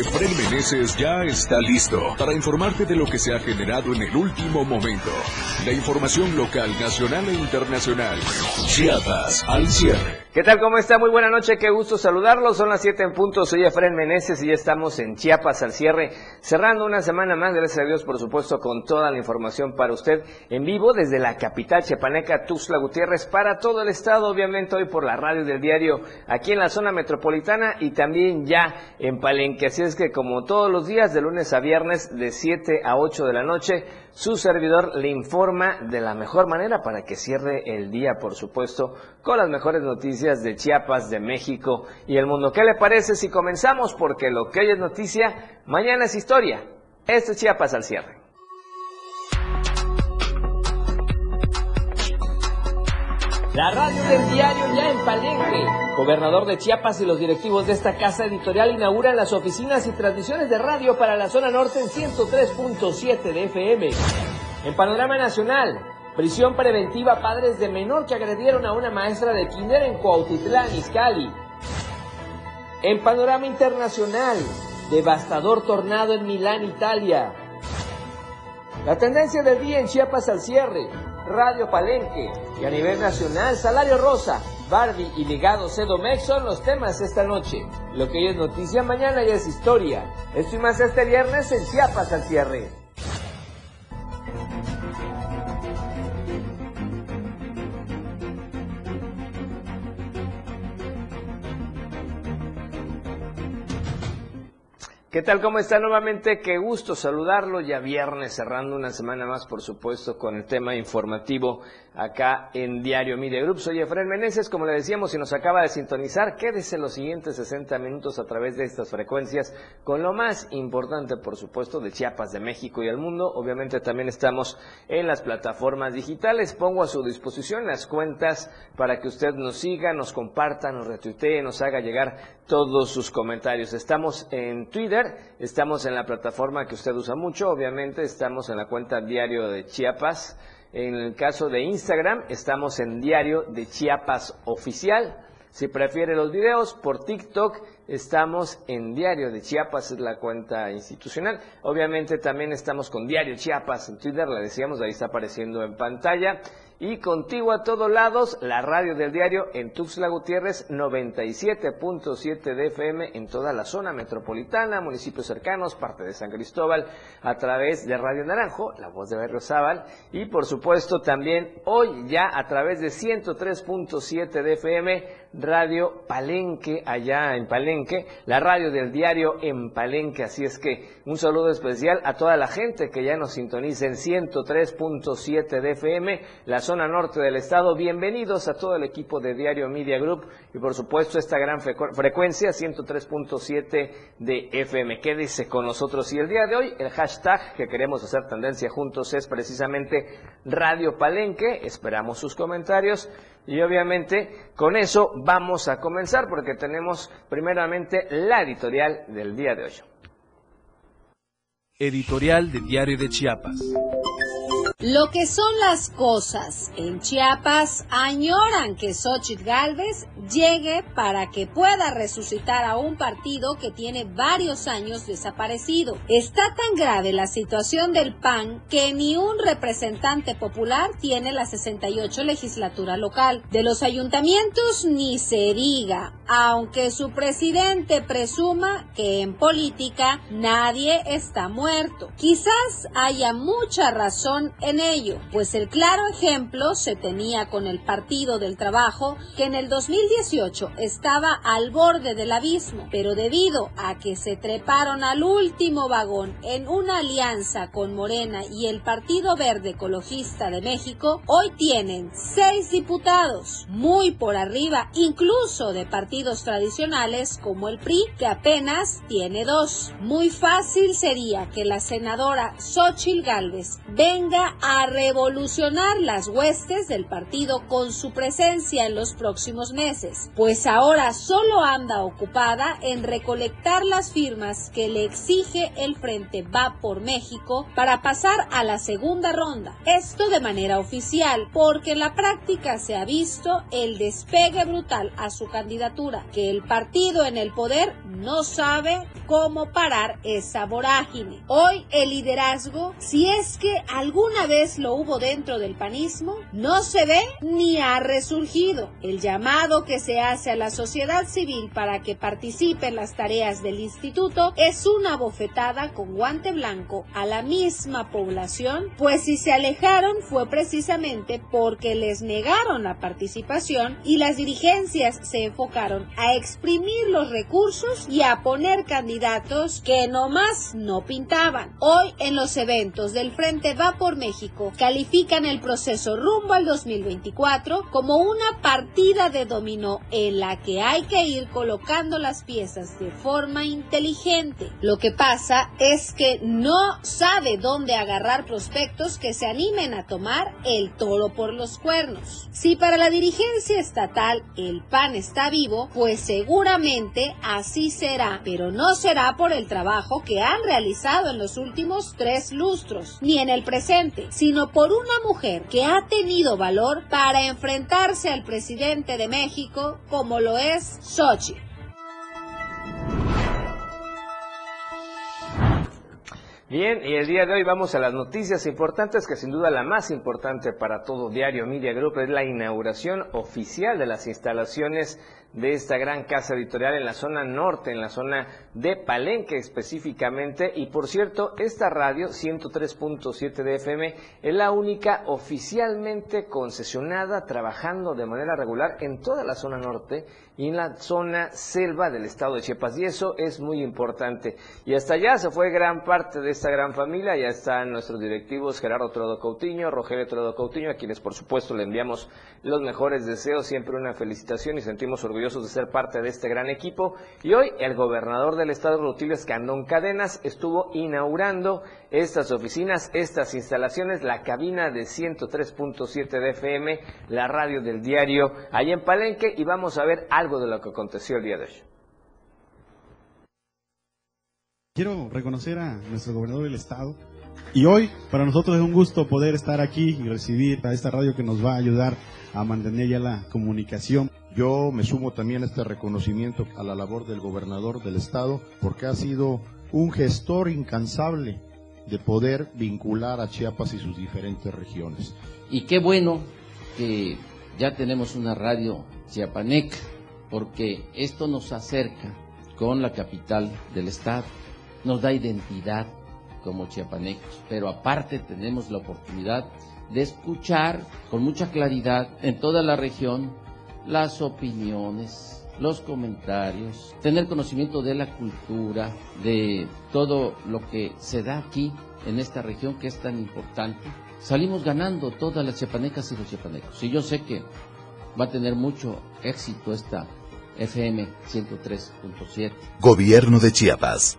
Efraín Meneses ya está listo para informarte de lo que se ha generado en el último momento. La información local, nacional e internacional. Chiapas al cierre. ¿Qué tal? ¿Cómo está? Muy buena noche, qué gusto saludarlos. Son las 7 en punto, soy Efraín Meneses y ya estamos en Chiapas al cierre, cerrando una semana más, gracias a Dios, por supuesto, con toda la información para usted en vivo desde la capital chiapaneca, Tuxtla Gutiérrez, para todo el estado, obviamente hoy por la radio del diario, aquí en la zona metropolitana y también ya en Palenque. Así es que como todos los días, de lunes a viernes, de 7 a 8 de la noche, su servidor le informa de la mejor manera para que cierre el día, por supuesto, con las mejores noticias de Chiapas, de México y el mundo. ¿Qué le parece si comenzamos? Porque lo que hoy es noticia, mañana es historia. Esto es Chiapas al cierre. La radio del diario ya en Palenque. Gobernador de Chiapas y los directivos de esta casa editorial inauguran las oficinas y transmisiones de radio para la zona norte en 103.7 de FM. En panorama nacional, prisión preventiva a padres de menor que agredieron a una maestra de kinder en Cuautitlán, Izcalli. En panorama internacional, devastador tornado en Milán, Italia. La tendencia del día en Chiapas al cierre. Radio Palenque y a nivel nacional Salario Rosa, Barbie y Ligado Cedomex son los temas esta noche. Lo que hoy es noticia, mañana ya es historia. Esto más este viernes en Chiapas al cierre. ¿Qué tal? ¿Cómo está nuevamente? Qué gusto saludarlo. Ya viernes, cerrando una semana más, por supuesto, con el tema informativo acá en Diario Media Group. Soy Efraín Meneses, como le decíamos, si nos acaba de sintonizar, quédese los siguientes 60 minutos a través de estas frecuencias con lo más importante, por supuesto, de Chiapas, de México y el mundo. Obviamente también estamos en las plataformas digitales. Pongo a su disposición las cuentas para que usted nos siga, nos comparta, nos retuitee, nos haga llegar todos sus comentarios. Estamos en Twitter estamos en la plataforma que usted usa mucho, obviamente estamos en la cuenta Diario de Chiapas. En el caso de Instagram, estamos en Diario de Chiapas Oficial. Si prefiere los videos, por TikTok estamos en Diario de Chiapas, es la cuenta institucional. Obviamente también estamos con Diario Chiapas en Twitter, la decíamos, ahí está apareciendo en pantalla y contigo a todos lados, la radio del diario en Tuxtla Gutiérrez 97.7 de FM en toda la zona metropolitana, municipios cercanos, parte de San Cristóbal, a través de Radio Naranjo, la voz de Berriozábal, y por supuesto también hoy ya a través de 103.7 de FM, Radio Palenque, allá en Palenque, la radio del diario en Palenque, así es que un saludo especial a toda la gente que ya nos sintoniza en 103.7 de FM, la zona norte del estado. Bienvenidos a todo el equipo de Diario Media Group y por supuesto esta gran frecuencia 103.7 de FM. Quédese con nosotros y el día de hoy el hashtag que queremos hacer tendencia juntos es precisamente Radio Palenque. Esperamos sus comentarios y obviamente con eso vamos a comenzar porque tenemos primeramente la editorial del día de hoy. Editorial de Diario de Chiapas. Lo que son las cosas en Chiapas añoran que Xochitl Galvez llegue para que pueda resucitar a un partido que tiene varios años desaparecido. Está tan grave la situación del PAN que ni un representante popular tiene la 68 legislatura local. De los ayuntamientos ni se diga, aunque su presidente presuma que en política nadie está muerto. Quizás haya mucha razón en ello, pues el claro ejemplo se tenía con el Partido del Trabajo, que en el 2018 estaba al borde del abismo, pero debido a que se treparon al último vagón en una alianza con Morena y el Partido Verde Ecologista de México, hoy tienen seis diputados, muy por arriba incluso de partidos tradicionales como el PRI, que apenas tiene dos. Muy fácil sería que la senadora Xochil Gálvez venga a revolucionar las huestes del partido con su presencia en los próximos meses, pues ahora solo anda ocupada en recolectar las firmas que le exige el Frente Va por México para pasar a la segunda ronda. Esto de manera oficial, porque en la práctica se ha visto el despegue brutal a su candidatura, que el partido en el poder no sabe cómo parar esa vorágine. Hoy el liderazgo, si es que alguna vez lo hubo dentro del panismo, no se ve ni ha resurgido. El llamado que se hace a la sociedad civil para que participe en las tareas del instituto es una bofetada con guante blanco a la misma población, pues si se alejaron fue precisamente porque les negaron la participación y las dirigencias se enfocaron a exprimir los recursos y a poner candidatos que nomás no pintaban. Hoy en los eventos del Frente Va por México califican el proceso rumbo al 2024 como una partida de dominó en la que hay que ir colocando las piezas de forma inteligente. Lo que pasa es que no sabe dónde agarrar prospectos que se animen a tomar el toro por los cuernos. Si para la dirigencia estatal el PAN está vivo, pues seguramente así será, pero no será por el trabajo que han realizado en los últimos tres lustros, ni en el presente, sino por una mujer que ha tenido valor para enfrentarse al presidente de México como lo es Sochi. Bien, y el día de hoy vamos a las noticias importantes, que sin duda la más importante para todo Diario Media Group es la inauguración oficial de las instalaciones de esta gran casa editorial en la zona norte, en la zona de Palenque específicamente. Y por cierto, esta radio 103.7 de FM es la única oficialmente concesionada trabajando de manera regular en toda la zona norte y en la zona selva del estado de Chiapas. Y eso es muy importante. Y hasta allá se fue gran parte de esta gran familia. Ya están nuestros directivos Gerardo Trodo Coutinho, Rogelio Trodo Coutinho, a quienes por supuesto le enviamos los mejores deseos, siempre una felicitación y sentimos orgullosos de ser parte de este gran equipo. Y hoy el gobernador del estado, Rutilio Escandón Cadenas, estuvo inaugurando estas oficinas, estas instalaciones, la cabina de 103.7 de FM, la radio del diario, allá en Palenque, y vamos a ver algo de lo que aconteció el día de hoy. Quiero reconocer a nuestro gobernador del estado, y hoy para nosotros es un gusto poder estar aquí y recibir a esta radio que nos va a ayudar a mantener ya la comunicación. Yo me sumo también a este reconocimiento a la labor del gobernador del estado porque ha sido un gestor incansable de poder vincular a Chiapas y sus diferentes regiones. Y qué bueno que ya tenemos una radio chiapaneca porque esto nos acerca con la capital del estado, nos da identidad como chiapanecos, pero aparte tenemos la oportunidad de escuchar con mucha claridad en toda la región las opiniones, los comentarios, tener conocimiento de la cultura, de todo lo que se da aquí en esta región que es tan importante. Salimos ganando todas las chiapanecas y los chiapanecos. Y yo sé que va a tener mucho éxito esta FM 103.7. Gobierno de Chiapas.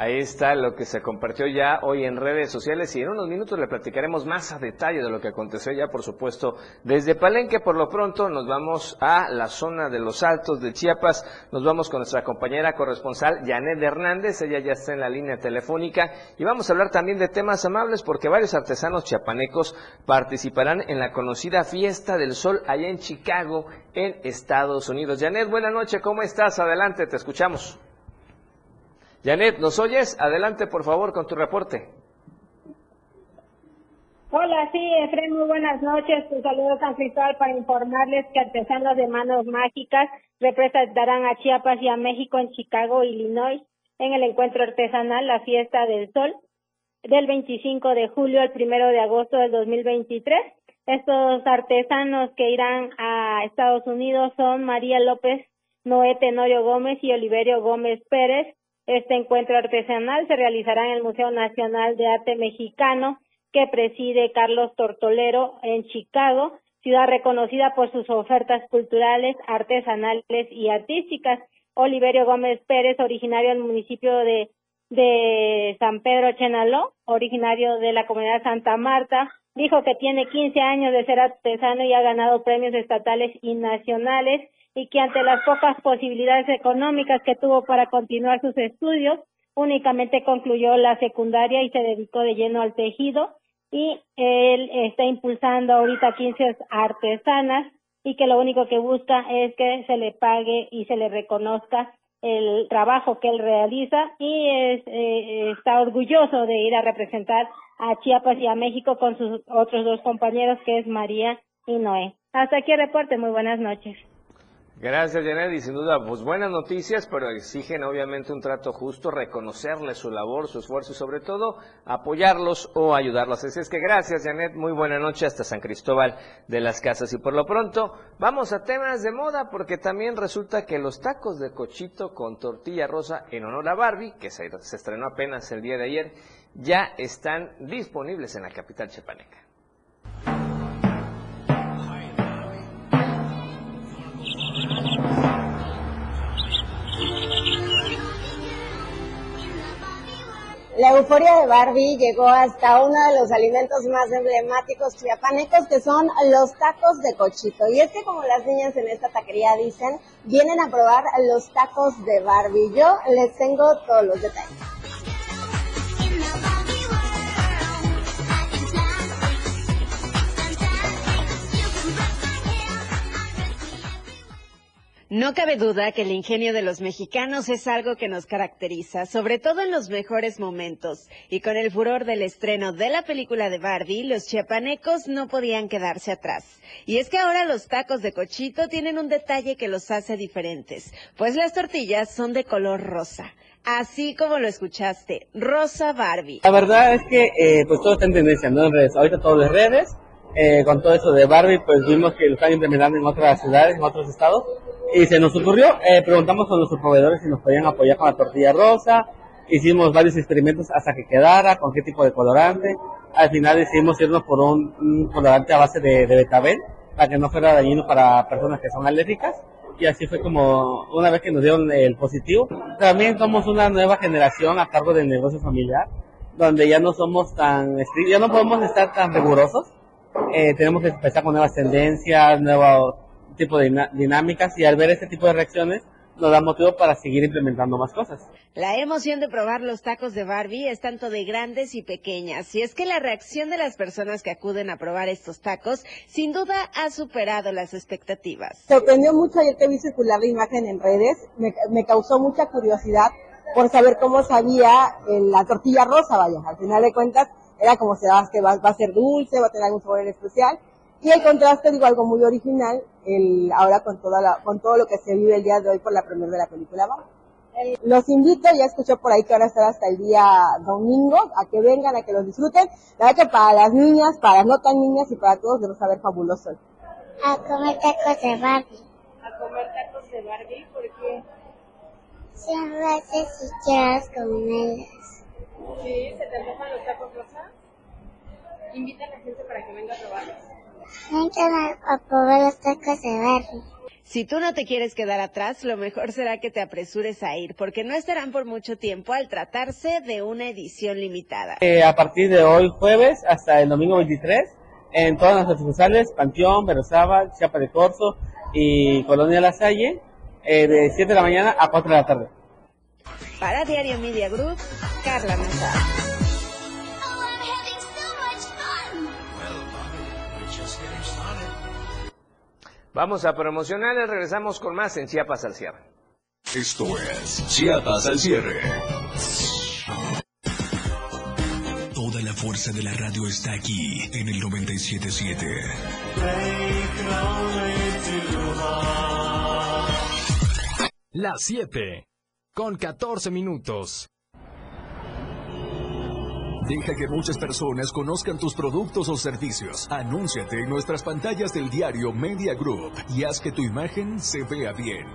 Ahí está lo que se compartió ya hoy en redes sociales y en unos minutos le platicaremos más a detalle de lo que aconteció ya, por supuesto, desde Palenque. Por lo pronto nos vamos a la zona de los Altos de Chiapas. Nos vamos con nuestra compañera corresponsal Janet Hernández. Ella ya está en la línea telefónica y vamos a hablar también de temas amables porque varios artesanos chiapanecos participarán en la conocida Fiesta del Sol allá en Chicago, en Estados Unidos. Janet, buena noche. ¿Cómo estás? Adelante, te escuchamos. Janet, ¿nos oyes? Adelante, por favor, con tu reporte. Hola, sí, Efraín, muy buenas noches. Un saludo Cristóbal para informarles que artesanos de manos mágicas representarán a Chiapas y a México en Chicago, Illinois, en el encuentro artesanal La Fiesta del Sol del 25 de julio al 1 de agosto del 2023. Estos artesanos que irán a Estados Unidos son María López Noé Tenorio Gómez y Oliverio Gómez Pérez, este encuentro artesanal se realizará en el Museo Nacional de Arte Mexicano que preside Carlos Tortolero en Chicago, ciudad reconocida por sus ofertas culturales, artesanales y artísticas. Oliverio Gómez Pérez, originario del municipio de, San Pedro Chenaló, originario de la comunidad Santa Marta, dijo que tiene 15 años de ser artesano y ha ganado premios estatales y nacionales y que ante las pocas posibilidades económicas que tuvo para continuar sus estudios, únicamente concluyó la secundaria y se dedicó de lleno al tejido y él está impulsando ahorita 15 artesanas y que lo único que busca es que se le pague y se le reconozca el trabajo que él realiza y es, eh, está orgulloso de ir a representar a Chiapas y a México con sus otros dos compañeros que es María y Noé. Hasta aquí el reporte, muy buenas noches. Gracias, Janet. Y sin duda, pues buenas noticias, pero exigen obviamente un trato justo, reconocerles su labor, su esfuerzo y sobre todo apoyarlos o ayudarlos. Así es que gracias, Janet. Muy buena noche hasta San Cristóbal de las Casas. Y por lo pronto, vamos a temas de moda porque también resulta que los tacos de cochito con tortilla rosa en honor a Barbie, que se, se estrenó apenas el día de ayer, ya están disponibles en la capital chepaneca. La euforia de Barbie llegó hasta uno de los alimentos más emblemáticos chiapanecos que son los tacos de cochito. Y es que como las niñas en esta taquería dicen, vienen a probar los tacos de Barbie. Yo les tengo todos los detalles. No cabe duda que el ingenio de los mexicanos es algo que nos caracteriza, sobre todo en los mejores momentos. Y con el furor del estreno de la película de Barbie, los chiapanecos no podían quedarse atrás. Y es que ahora los tacos de cochito tienen un detalle que los hace diferentes, pues las tortillas son de color rosa. Así como lo escuchaste, rosa Barbie. La verdad es que eh, pues todo está en tendencia, ¿no? En redes. Ahorita todo las redes, eh, con todo eso de Barbie, pues vimos que lo están implementando en otras ciudades, en otros estados y se nos ocurrió, eh, preguntamos a nuestros proveedores si nos podían apoyar con la tortilla rosa, hicimos varios experimentos hasta que quedara, con qué tipo de colorante, al final decidimos irnos por un, colorante a base de, de betabel, para que no fuera dañino para personas que son alérgicas, y así fue como una vez que nos dieron el positivo. También somos una nueva generación a cargo del negocio familiar, donde ya no somos tan estrictos, ya no podemos estar tan rigurosos, eh, tenemos que empezar con nuevas tendencias, nuevos tipo de dinámicas y al ver este tipo de reacciones nos da motivo para seguir implementando más cosas. La emoción de probar los tacos de Barbie es tanto de grandes y pequeñas, y es que la reacción de las personas que acuden a probar estos tacos sin duda ha superado las expectativas. Sorprendió mucho ayer que vi circular la imagen en redes, me, causó mucha curiosidad por saber cómo sabía la tortilla rosa, vaya, al final de cuentas era como se daba que va, va a ser dulce, va a tener algún sabor especial, y el contraste, digo, algo muy original, el, ahora con, toda la, con todo lo que se vive el día de hoy por la primera de la película. Los invito, ya escuché por ahí que van a estar hasta el día domingo, a que vengan, a que los disfruten. La verdad que para las niñas, para no tan niñas y para todos debe saber fabuloso. A comer tacos de Barbie. A comer tacos de Barbie, ¿por qué? Siempre haces si quieras comerlas. ¿Sí? ¿Se te antojan los tacos rosa? Invita a la gente para que venga a probarlos. a probar los tacos de Barbie. Si tú no te quieres quedar atrás, lo mejor será que te apresures a ir, porque no estarán por mucho tiempo al tratarse de una edición limitada. Eh, a partir de hoy jueves hasta el domingo 23, en todas las sucursales, Panteón, Berrozábal, Chiapa de Corzo y Colonia La Salle, eh, de 7 de la mañana a 4 de la tarde. Para Diario Media Group, Carla Mesa. Vamos a promocionales, regresamos con más en Chiapas al cierre. Esto es Chiapas al cierre. Toda la fuerza de la radio está aquí en el 977. Las 7 con 14 minutos. Deja que muchas personas conozcan tus productos o servicios. Anúnciate en nuestras pantallas del diario Media Group y haz que tu imagen se vea bien.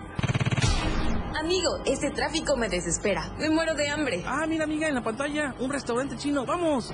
Amigo, este tráfico me desespera. Me muero de hambre. Ah, mira amiga, en la pantalla, un restaurante chino. ¡Vamos!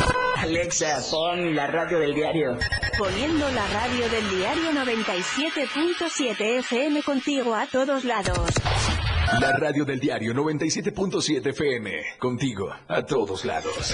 Alexa, pon la radio del diario. Poniendo la radio del diario 97.7 FM contigo a todos lados. La radio del diario 97.7 FM. Contigo a todos lados.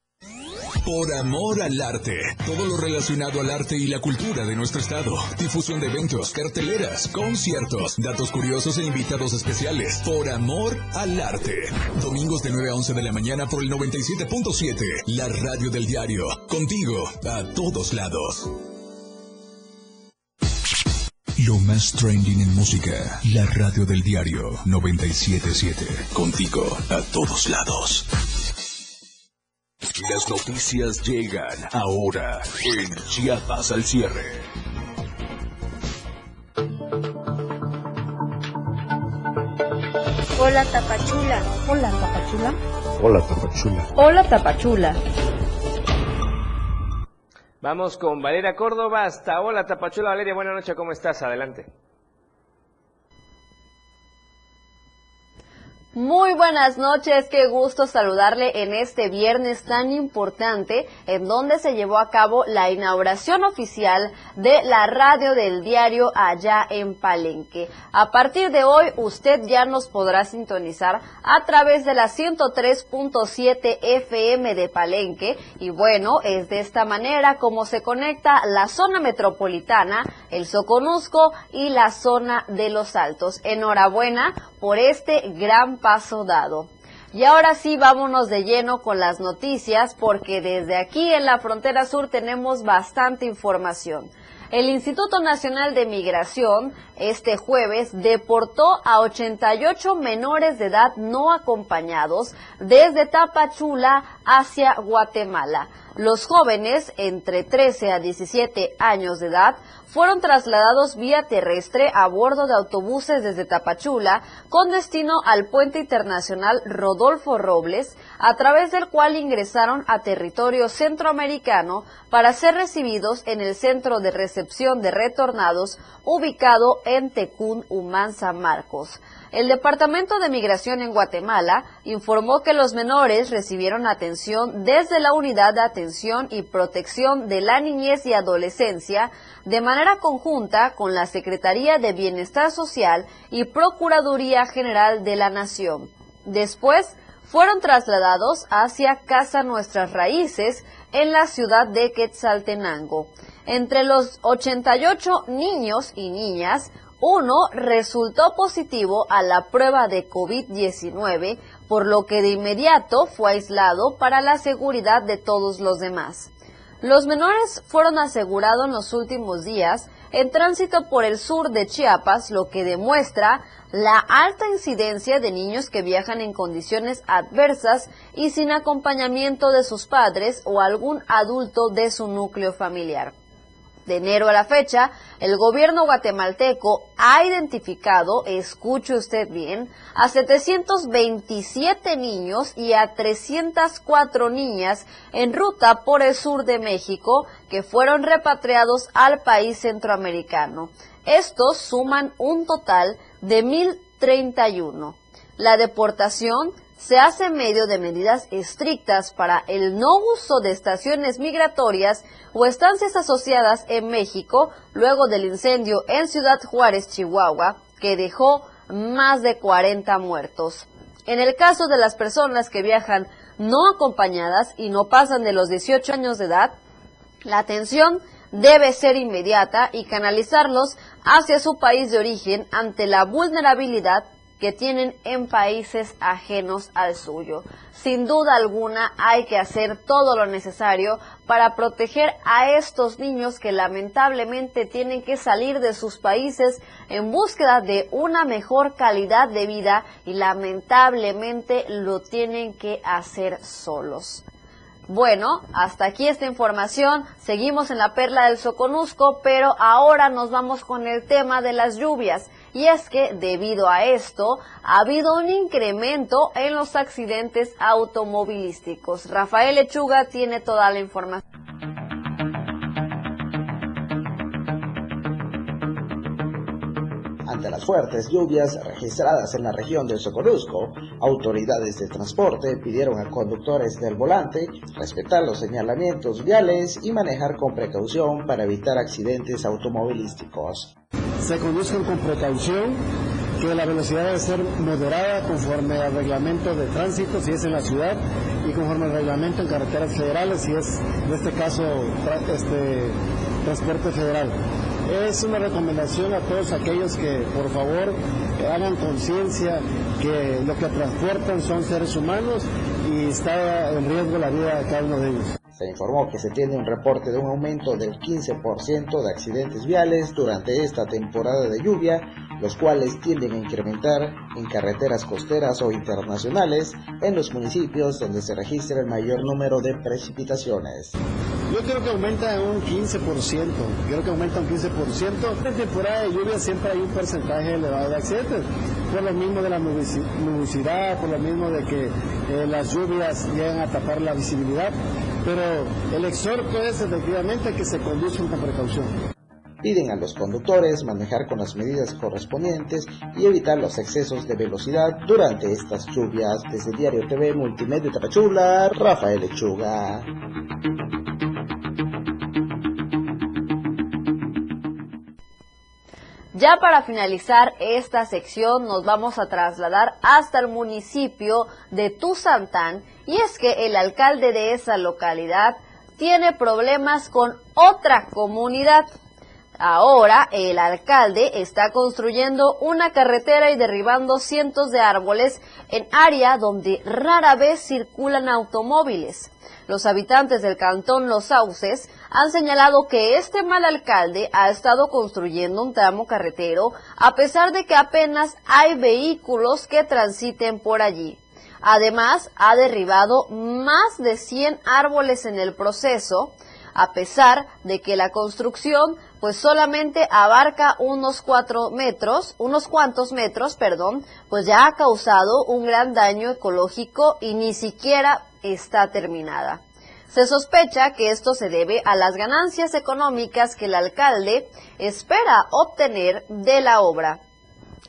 Por amor al arte. Todo lo relacionado al arte y la cultura de nuestro estado. Difusión de eventos, carteleras, conciertos, datos curiosos e invitados especiales. Por amor al arte. Domingos de 9 a 11 de la mañana por el 97.7. La radio del diario. Contigo a todos lados. Lo más trending en música. La radio del diario 977. Contigo a todos lados. Las noticias llegan ahora en Chiapas al cierre. Hola Tapachula. Hola Tapachula. Hola, Tapachula. Hola Tapachula. Vamos con Valeria Córdoba hasta Hola Tapachula. Valeria, buenas noches, ¿cómo estás? Adelante. Muy buenas noches, qué gusto saludarle en este viernes tan importante en donde se llevó a cabo la inauguración oficial de la radio del diario allá en Palenque. A partir de hoy usted ya nos podrá sintonizar a través de la 103.7 FM de Palenque y bueno, es de esta manera como se conecta la zona metropolitana, el Soconusco y la zona de los Altos. Enhorabuena por este gran paso dado. Y ahora sí, vámonos de lleno con las noticias porque desde aquí en la frontera sur tenemos bastante información. El Instituto Nacional de Migración este jueves deportó a 88 menores de edad no acompañados desde Tapachula hacia Guatemala. Los jóvenes, entre 13 a 17 años de edad, fueron trasladados vía terrestre a bordo de autobuses desde Tapachula con destino al puente internacional Rodolfo Robles, a través del cual ingresaron a territorio centroamericano para ser recibidos en el centro de recepción de retornados ubicado en Tecún, San Marcos. El Departamento de Migración en Guatemala informó que los menores recibieron atención desde la Unidad de Atención y Protección de la Niñez y Adolescencia de manera conjunta con la Secretaría de Bienestar Social y Procuraduría General de la Nación. Después, fueron trasladados hacia Casa Nuestras Raíces en la ciudad de Quetzaltenango. Entre los 88 niños y niñas, uno resultó positivo a la prueba de COVID-19, por lo que de inmediato fue aislado para la seguridad de todos los demás. Los menores fueron asegurados en los últimos días en tránsito por el sur de Chiapas, lo que demuestra la alta incidencia de niños que viajan en condiciones adversas y sin acompañamiento de sus padres o algún adulto de su núcleo familiar. De enero a la fecha, el gobierno guatemalteco ha identificado, escuche usted bien, a 727 niños y a 304 niñas en ruta por el sur de México que fueron repatriados al país centroamericano. Estos suman un total de 1.031. La deportación se hace medio de medidas estrictas para el no uso de estaciones migratorias o estancias asociadas en México luego del incendio en Ciudad Juárez, Chihuahua, que dejó más de 40 muertos. En el caso de las personas que viajan no acompañadas y no pasan de los 18 años de edad, la atención debe ser inmediata y canalizarlos hacia su país de origen ante la vulnerabilidad que tienen en países ajenos al suyo. Sin duda alguna hay que hacer todo lo necesario para proteger a estos niños que lamentablemente tienen que salir de sus países en búsqueda de una mejor calidad de vida y lamentablemente lo tienen que hacer solos. Bueno, hasta aquí esta información. Seguimos en la perla del Soconusco, pero ahora nos vamos con el tema de las lluvias. Y es que debido a esto ha habido un incremento en los accidentes automovilísticos. Rafael Lechuga tiene toda la información. Ante las fuertes lluvias registradas en la región del Socorusco, autoridades de transporte pidieron a conductores del volante respetar los señalamientos viales y manejar con precaución para evitar accidentes automovilísticos. Se conduzcan con precaución, que la velocidad debe ser moderada conforme al reglamento de tránsito, si es en la ciudad, y conforme al reglamento en carreteras federales, si es en este caso este, transporte federal. Es una recomendación a todos aquellos que por favor hagan conciencia que lo que transportan son seres humanos y está en riesgo la vida de cada uno de ellos. Se informó que se tiene un reporte de un aumento del 15% de accidentes viales durante esta temporada de lluvia, los cuales tienden a incrementar en carreteras costeras o internacionales en los municipios donde se registra el mayor número de precipitaciones. Yo creo que aumenta un 15%, creo que aumenta un 15%. En temporada de lluvia siempre hay un porcentaje elevado de accidentes, por lo mismo de la nubosidad, por lo mismo de que eh, las lluvias llegan a tapar la visibilidad, pero el exhorto es efectivamente que se conduzcan con precaución. Piden a los conductores manejar con las medidas correspondientes y evitar los excesos de velocidad durante estas lluvias. Desde Diario TV Multimedia Tapachula, Rafael Lechuga. Ya para finalizar esta sección nos vamos a trasladar hasta el municipio de Tuzantán y es que el alcalde de esa localidad tiene problemas con otra comunidad. Ahora el alcalde está construyendo una carretera y derribando cientos de árboles en área donde rara vez circulan automóviles. Los habitantes del cantón Los Sauces han señalado que este mal alcalde ha estado construyendo un tramo carretero a pesar de que apenas hay vehículos que transiten por allí. Además, ha derribado más de 100 árboles en el proceso, a pesar de que la construcción pues solamente abarca unos cuatro metros, unos cuantos metros, perdón, pues ya ha causado un gran daño ecológico y ni siquiera está terminada. Se sospecha que esto se debe a las ganancias económicas que el alcalde espera obtener de la obra.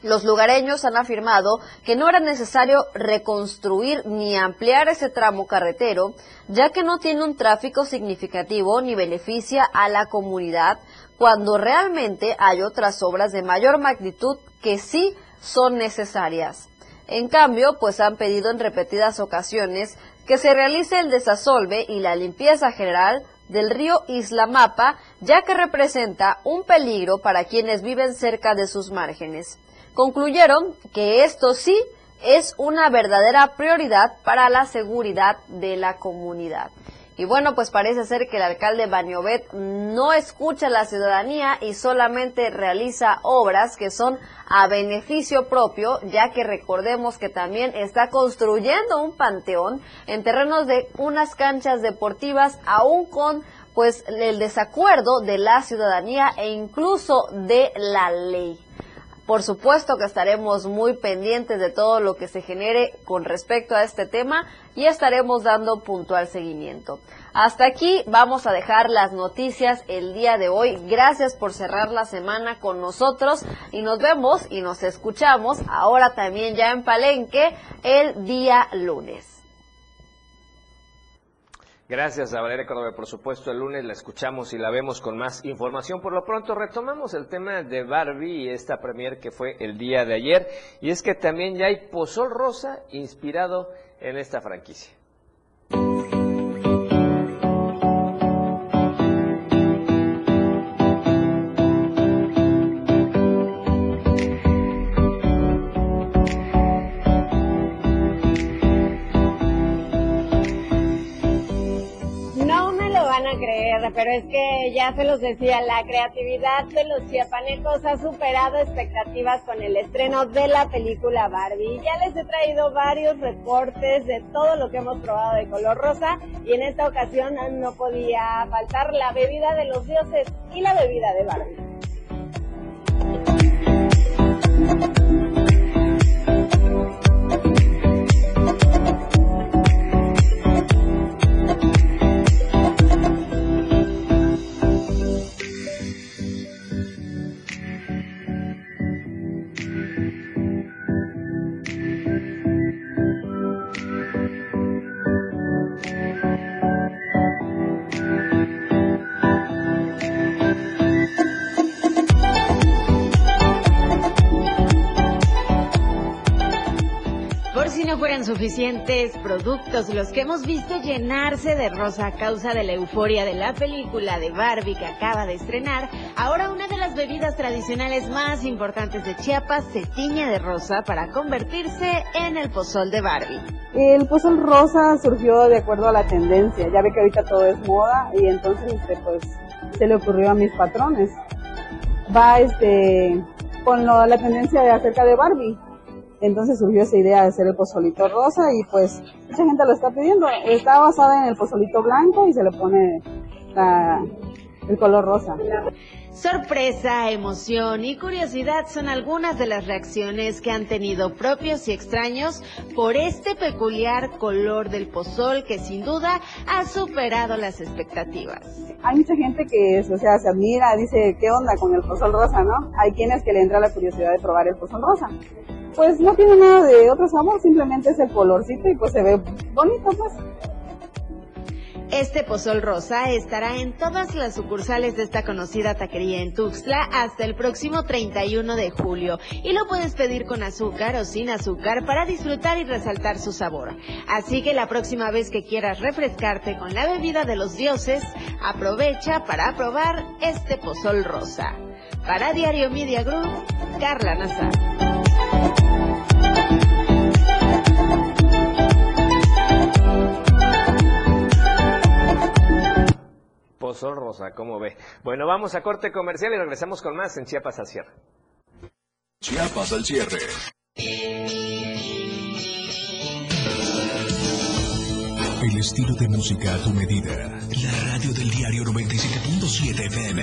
Los lugareños han afirmado que no era necesario reconstruir ni ampliar ese tramo carretero, ya que no tiene un tráfico significativo ni beneficia a la comunidad, cuando realmente hay otras obras de mayor magnitud que sí son necesarias. En cambio, pues han pedido en repetidas ocasiones que se realice el desasolve y la limpieza general del río Islamapa, ya que representa un peligro para quienes viven cerca de sus márgenes concluyeron que esto sí es una verdadera prioridad para la seguridad de la comunidad. Y bueno, pues parece ser que el alcalde Baniobet no escucha a la ciudadanía y solamente realiza obras que son a beneficio propio, ya que recordemos que también está construyendo un panteón en terrenos de unas canchas deportivas, aún con pues el desacuerdo de la ciudadanía e incluso de la ley. Por supuesto que estaremos muy pendientes de todo lo que se genere con respecto a este tema y estaremos dando puntual seguimiento. Hasta aquí vamos a dejar las noticias el día de hoy. Gracias por cerrar la semana con nosotros y nos vemos y nos escuchamos ahora también ya en Palenque el día lunes. Gracias a Valeria Córdoba. Por supuesto, el lunes la escuchamos y la vemos con más información. Por lo pronto, retomamos el tema de Barbie y esta premier que fue el día de ayer. Y es que también ya hay pozol rosa inspirado en esta franquicia. Pero es que ya se los decía, la creatividad de los chiapanecos ha superado expectativas con el estreno de la película Barbie. Ya les he traído varios reportes de todo lo que hemos probado de color rosa y en esta ocasión no podía faltar la bebida de los dioses y la bebida de Barbie. Suficientes productos los que hemos visto llenarse de rosa a causa de la euforia de la película de Barbie que acaba de estrenar, ahora una de las bebidas tradicionales más importantes de Chiapas se tiñe de rosa para convertirse en el pozol de Barbie. El pozol rosa surgió de acuerdo a la tendencia, ya ve que ahorita todo es moda y entonces este, pues se le ocurrió a mis patrones. Va este con la tendencia de acerca de Barbie entonces surgió esa idea de hacer el pozolito rosa y pues mucha gente lo está pidiendo. Está basada en el pozolito blanco y se le pone el color rosa. Sorpresa, emoción y curiosidad son algunas de las reacciones que han tenido propios y extraños por este peculiar color del pozol que sin duda ha superado las expectativas. Hay mucha gente que o sea, se admira, dice, ¿qué onda con el pozol rosa, no? Hay quienes que le entra la curiosidad de probar el pozol rosa pues no tiene nada de otro sabor, simplemente es el colorcito y pues se ve bonito pues. Este pozol rosa estará en todas las sucursales de esta conocida taquería en Tuxtla hasta el próximo 31 de julio y lo puedes pedir con azúcar o sin azúcar para disfrutar y resaltar su sabor. Así que la próxima vez que quieras refrescarte con la bebida de los dioses, aprovecha para probar este pozol rosa. Para Diario Media Group, Carla Nazar. Pozol Rosa, ¿cómo ve? Bueno, vamos a corte comercial y regresamos con más en Chiapas al cierre. Chiapas al cierre. El estilo de música a tu medida. La radio del diario 97.7 FM.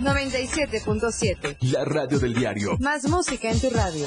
97.7. La radio del diario. Más música en tu radio.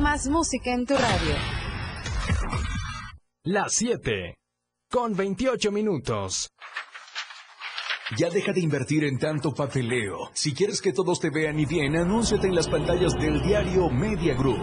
Más música en tu radio. Las 7. Con 28 minutos. Ya deja de invertir en tanto papeleo. Si quieres que todos te vean y bien, anúnciate en las pantallas del diario Media Group.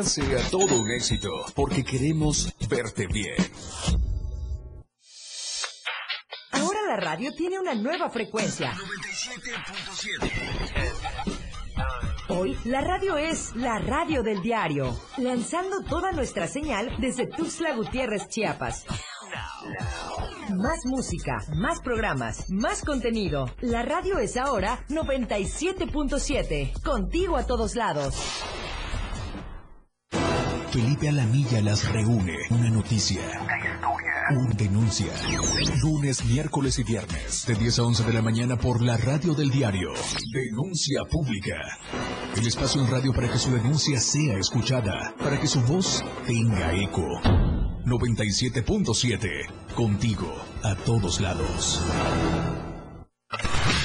sea todo un éxito, porque queremos verte bien. Ahora la radio tiene una nueva frecuencia. 97.7. Hoy la radio es la radio del diario, lanzando toda nuestra señal desde Tuxtla Gutiérrez, Chiapas. Más música, más programas, más contenido. La radio es ahora 97.7, contigo a todos lados. Felipe Alamilla las reúne. Una noticia. Una denuncia. Lunes, miércoles y viernes. De 10 a 11 de la mañana por la radio del diario. Denuncia pública. El espacio en radio para que su denuncia sea escuchada. Para que su voz tenga eco. 97.7. Contigo a todos lados.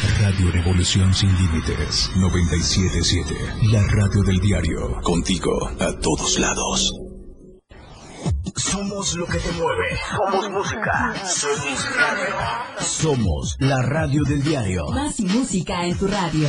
Radio Revolución Sin Límites 977. La radio del diario. Contigo a todos lados. Somos lo que te mueve. Somos música. Somos radio. Somos la radio del diario. Más música en tu radio.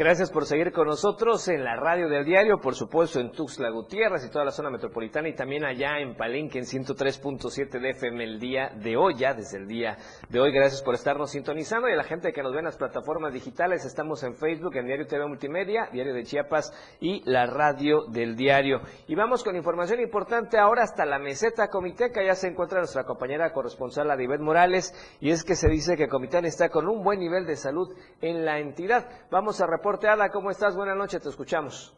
Gracias por seguir con nosotros en la radio del diario, por supuesto en Tuxtla Gutiérrez y toda la zona metropolitana y también allá en Palenque en 103.7 de FM el día de hoy, ya desde el día de hoy. Gracias por estarnos sintonizando y a la gente que nos ve en las plataformas digitales, estamos en Facebook, en Diario TV Multimedia, Diario de Chiapas y la radio del diario. Y vamos con información importante ahora hasta la meseta Comiteca, ya se encuentra nuestra compañera corresponsal Adibet Morales y es que se dice que Comitán está con un buen nivel de salud en la entidad. Vamos a reportar ¿cómo estás? Buenas noches, te escuchamos.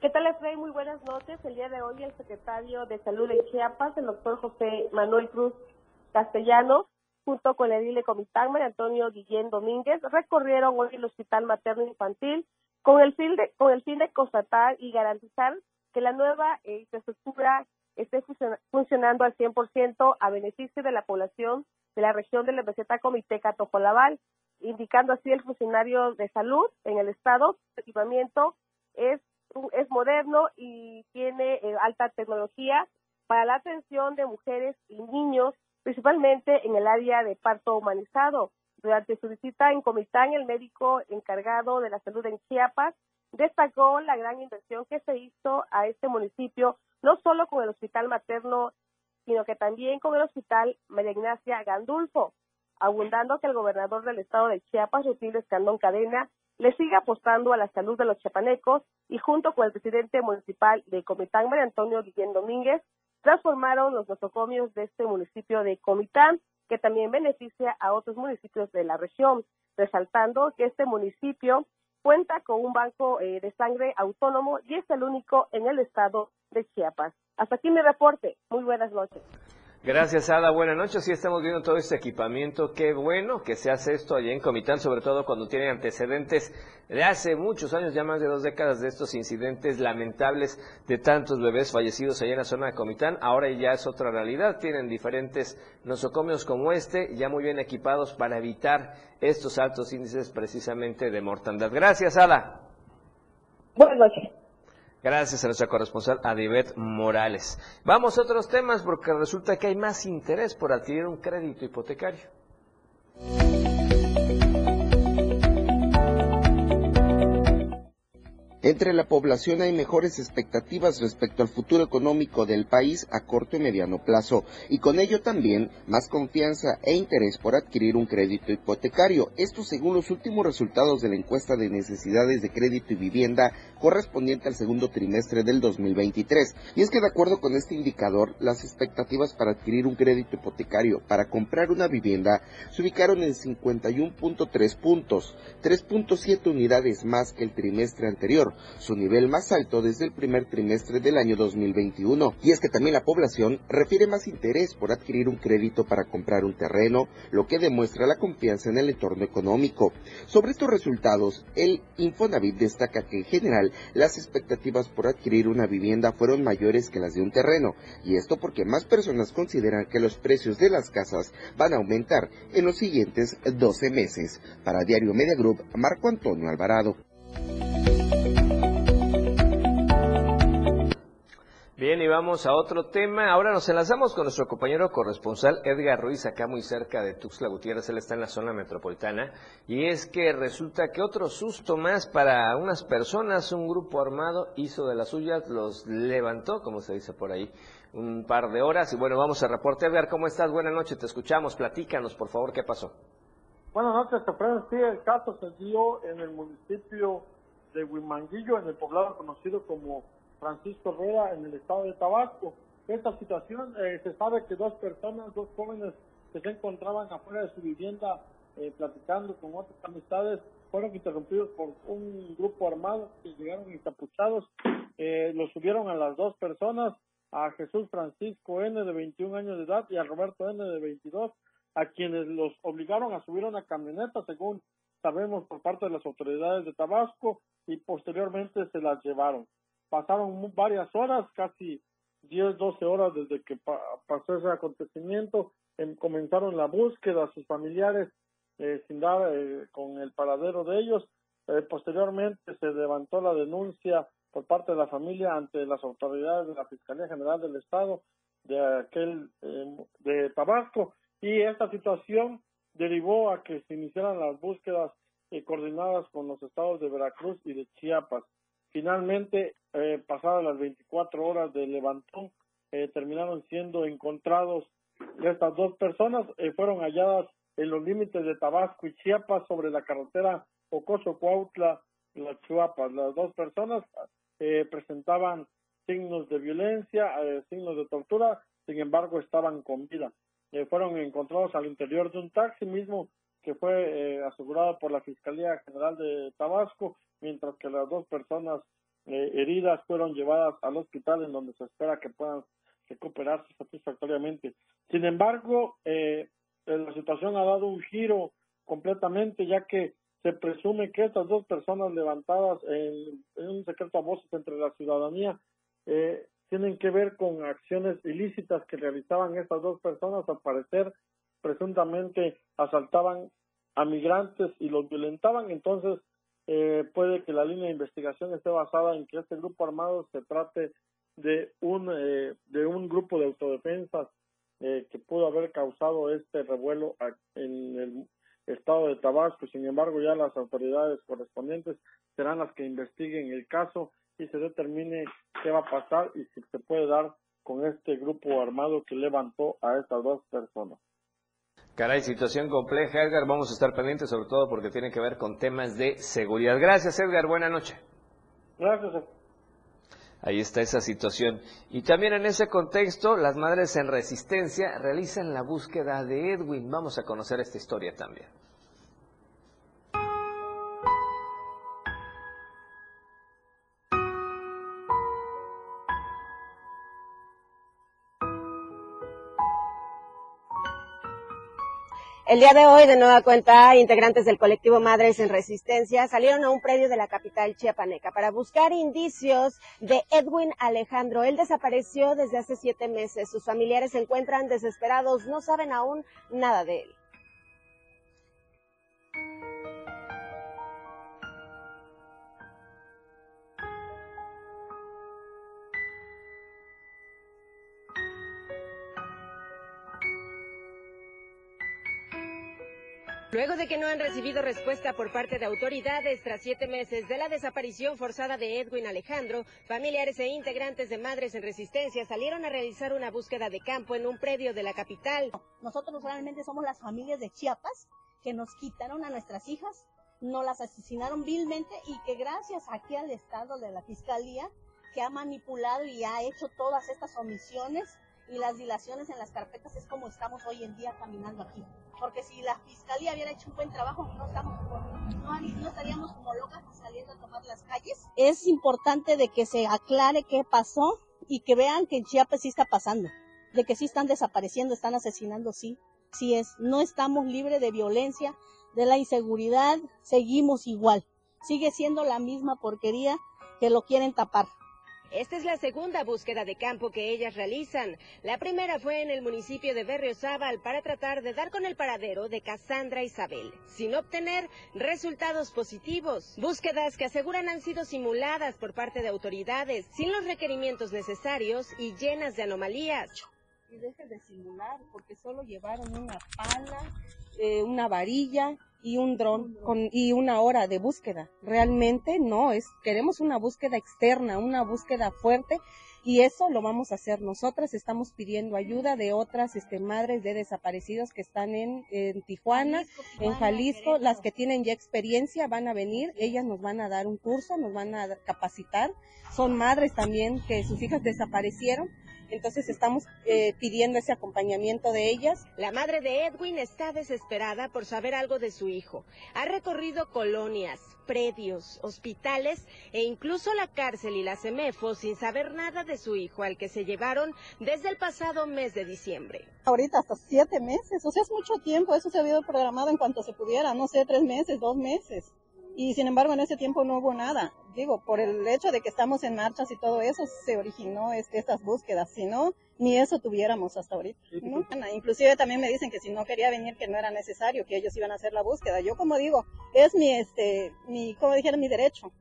¿Qué tal, Efraín? Muy buenas noches. El día de hoy el secretario de Salud de Chiapas, el doctor José Manuel Cruz Castellano, junto con el edile Comitán, Antonio Guillén Domínguez, recorrieron hoy el Hospital Materno Infantil con el fin de, con el fin de constatar y garantizar que la nueva eh, infraestructura esté funcionando al 100% a beneficio de la población de la región de la meseta Comiteca Tojolabal indicando así el funcionario de salud en el estado, el equipamiento es, es moderno y tiene eh, alta tecnología para la atención de mujeres y niños, principalmente en el área de parto humanizado. Durante su visita en Comitán, el médico encargado de la salud en Chiapas destacó la gran inversión que se hizo a este municipio, no solo con el hospital materno, sino que también con el hospital María Ignacia Gandulfo abundando que el gobernador del estado de Chiapas, Rutilio Escandón Cadena, le siga apostando a la salud de los chiapanecos y junto con el presidente municipal de Comitán, María Antonio Guillén Domínguez, transformaron los nosocomios de este municipio de Comitán, que también beneficia a otros municipios de la región, resaltando que este municipio cuenta con un banco eh, de sangre autónomo y es el único en el estado de Chiapas. Hasta aquí mi reporte. Muy buenas noches. Gracias, Ada. Buenas noches. Sí, estamos viendo todo este equipamiento. Qué bueno que se hace esto allá en Comitán, sobre todo cuando tiene antecedentes de hace muchos años, ya más de dos décadas, de estos incidentes lamentables de tantos bebés fallecidos allá en la zona de Comitán. Ahora ya es otra realidad. Tienen diferentes nosocomios como este, ya muy bien equipados para evitar estos altos índices precisamente de mortandad. Gracias, Ada. Buenas noches. Gracias a nuestra corresponsal Adibet Morales. Vamos a otros temas porque resulta que hay más interés por adquirir un crédito hipotecario. Entre la población hay mejores expectativas respecto al futuro económico del país a corto y mediano plazo, y con ello también más confianza e interés por adquirir un crédito hipotecario. Esto según los últimos resultados de la encuesta de necesidades de crédito y vivienda correspondiente al segundo trimestre del 2023. Y es que de acuerdo con este indicador, las expectativas para adquirir un crédito hipotecario para comprar una vivienda se ubicaron en 51.3 puntos, 3.7 unidades más que el trimestre anterior su nivel más alto desde el primer trimestre del año 2021. Y es que también la población refiere más interés por adquirir un crédito para comprar un terreno, lo que demuestra la confianza en el entorno económico. Sobre estos resultados, el Infonavit destaca que en general las expectativas por adquirir una vivienda fueron mayores que las de un terreno, y esto porque más personas consideran que los precios de las casas van a aumentar en los siguientes 12 meses. Para Diario Media Group, Marco Antonio Alvarado. Bien, y vamos a otro tema. Ahora nos enlazamos con nuestro compañero corresponsal Edgar Ruiz, acá muy cerca de Tuxtla Gutiérrez. Él está en la zona metropolitana. Y es que resulta que otro susto más para unas personas, un grupo armado hizo de las suyas, los levantó, como se dice por ahí, un par de horas. Y bueno, vamos a reporte. Edgar, ¿cómo estás? Buenas noches, te escuchamos. Platícanos, por favor, ¿qué pasó? Buenas noches, Efraín. Sí, el caso se dio en el municipio de Huimanguillo, en el poblado conocido como Francisco Herrera en el estado de Tabasco. Esta situación eh, se sabe que dos personas, dos jóvenes que se encontraban afuera de su vivienda eh, platicando con otras amistades fueron interrumpidos por un grupo armado que llegaron encapuchados. Eh, los subieron a las dos personas, a Jesús Francisco N de 21 años de edad y a Roberto N de 22, a quienes los obligaron a subir a una camioneta, según sabemos por parte de las autoridades de Tabasco, y posteriormente se las llevaron. Pasaron varias horas, casi 10, 12 horas desde que pasó ese acontecimiento, em, comenzaron la búsqueda, sus familiares eh, sin dar eh, con el paradero de ellos. Eh, posteriormente se levantó la denuncia por parte de la familia ante las autoridades de la Fiscalía General del Estado de aquel de Tabasco y esta situación derivó a que se iniciaran las búsquedas coordinadas con los estados de Veracruz y de Chiapas. Finalmente, pasadas las 24 horas de levantón, terminaron siendo encontrados estas dos personas, fueron halladas en los límites de Tabasco y Chiapas sobre la carretera Ocoso-Cuautla, las Chiapas. Las dos personas eh, presentaban signos de violencia, eh, signos de tortura, sin embargo estaban con vida. Eh, fueron encontrados al interior de un taxi mismo que fue asegurado por la Fiscalía General de Tabasco, mientras que las dos personas heridas fueron llevadas al hospital en donde se espera que puedan recuperarse satisfactoriamente. Sin embargo, eh, eh, la situación ha dado un giro completamente, ya que se presume que estas dos personas levantadas en, un secreto a voces entre la ciudadanía eh, tienen que ver con acciones ilícitas que realizaban estas dos personas, al parecer presuntamente asaltaban a migrantes y los violentaban, entonces eh, puede que la línea de investigación esté basada en que este grupo armado se trate de un de un grupo de autodefensas eh, que pudo haber causado este revuelo en el estado de Tabasco. Sin embargo, ya las autoridades correspondientes serán las que investiguen el caso y se determine qué va a pasar y si se puede dar con este grupo armado que levantó a estas dos personas. Caray, situación compleja, Edgar. Vamos a estar pendientes, sobre todo porque tiene que ver con temas de seguridad. Gracias, Edgar. Buena noche. Gracias. Ahí está esa situación. Y también en ese contexto, las madres en resistencia realizan la búsqueda de Edwin. Vamos a conocer esta historia también. El día de hoy, de nueva cuenta, integrantes del colectivo Madres en Resistencia salieron a un predio de la capital chiapaneca para buscar indicios de Edwin Alejandro. Él desapareció desde hace siete meses. Sus familiares se encuentran desesperados, no saben aún nada de él. Luego de que no han recibido respuesta por parte de autoridades tras siete meses de la desaparición forzada de Edwin Alejandro, familiares e integrantes de Madres en Resistencia salieron a realizar una búsqueda de campo en un predio de la capital. Nosotros realmente somos las familias de Chiapas que nos quitaron a nuestras hijas, nos las asesinaron vilmente y que gracias aquí al Estado de la Fiscalía que ha manipulado y ha hecho todas estas omisiones y las dilaciones en las carpetas es como estamos hoy en día caminando aquí porque si la fiscalía hubiera hecho un buen trabajo, no, estamos, no, estaríamos como locas saliendo a tomar las calles. Es importante de que se aclare qué pasó y que vean que en Chiapas sí está pasando, de que sí están desapareciendo, están asesinando, sí, sí es. No estamos libres de violencia, de la inseguridad, seguimos igual. Sigue siendo la misma porquería que lo quieren tapar. Esta es la segunda búsqueda de campo que ellas realizan. La primera fue en el municipio de Berriozábal para tratar de dar con el paradero de Cassandra Isabel, sin obtener resultados positivos. Búsquedas que aseguran han sido simuladas por parte de autoridades, sin los requerimientos necesarios y llenas de anomalías. Y dejen de simular, porque solo llevaron una pala, eh, una varilla y un dron con, y una hora de búsqueda. Realmente no, es, queremos una búsqueda externa, una búsqueda fuerte y eso lo vamos a hacer. Nosotras estamos pidiendo ayuda de otras este, madres de desaparecidos que están en, en Tijuana, en Jalisco, las que tienen ya experiencia van a venir, ellas nos van a dar un curso, nos van a capacitar. Son madres también que sus hijas desaparecieron Entonces estamos eh, pidiendo ese acompañamiento de ellas. La madre de Edwin está desesperada por saber algo de su hijo. Ha recorrido colonias, predios, hospitales e incluso la cárcel y la CEMEFO sin saber nada de su hijo al que se llevaron desde el pasado mes de diciembre. Ahorita hasta siete meses, o sea, es mucho tiempo, eso se había programado en cuanto se pudiera, no sé, tres meses, dos meses. Y sin embargo en ese tiempo no hubo nada. Digo, por el hecho de que estamos en marchas y todo eso se originó este, estas búsquedas. Si no, ni eso tuviéramos hasta ahorita. ¿no? Inclusive también me dicen que si no quería venir que no era necesario, que ellos iban a hacer la búsqueda. Yo como digo, es mi, este, mi, como dijeron, mi derecho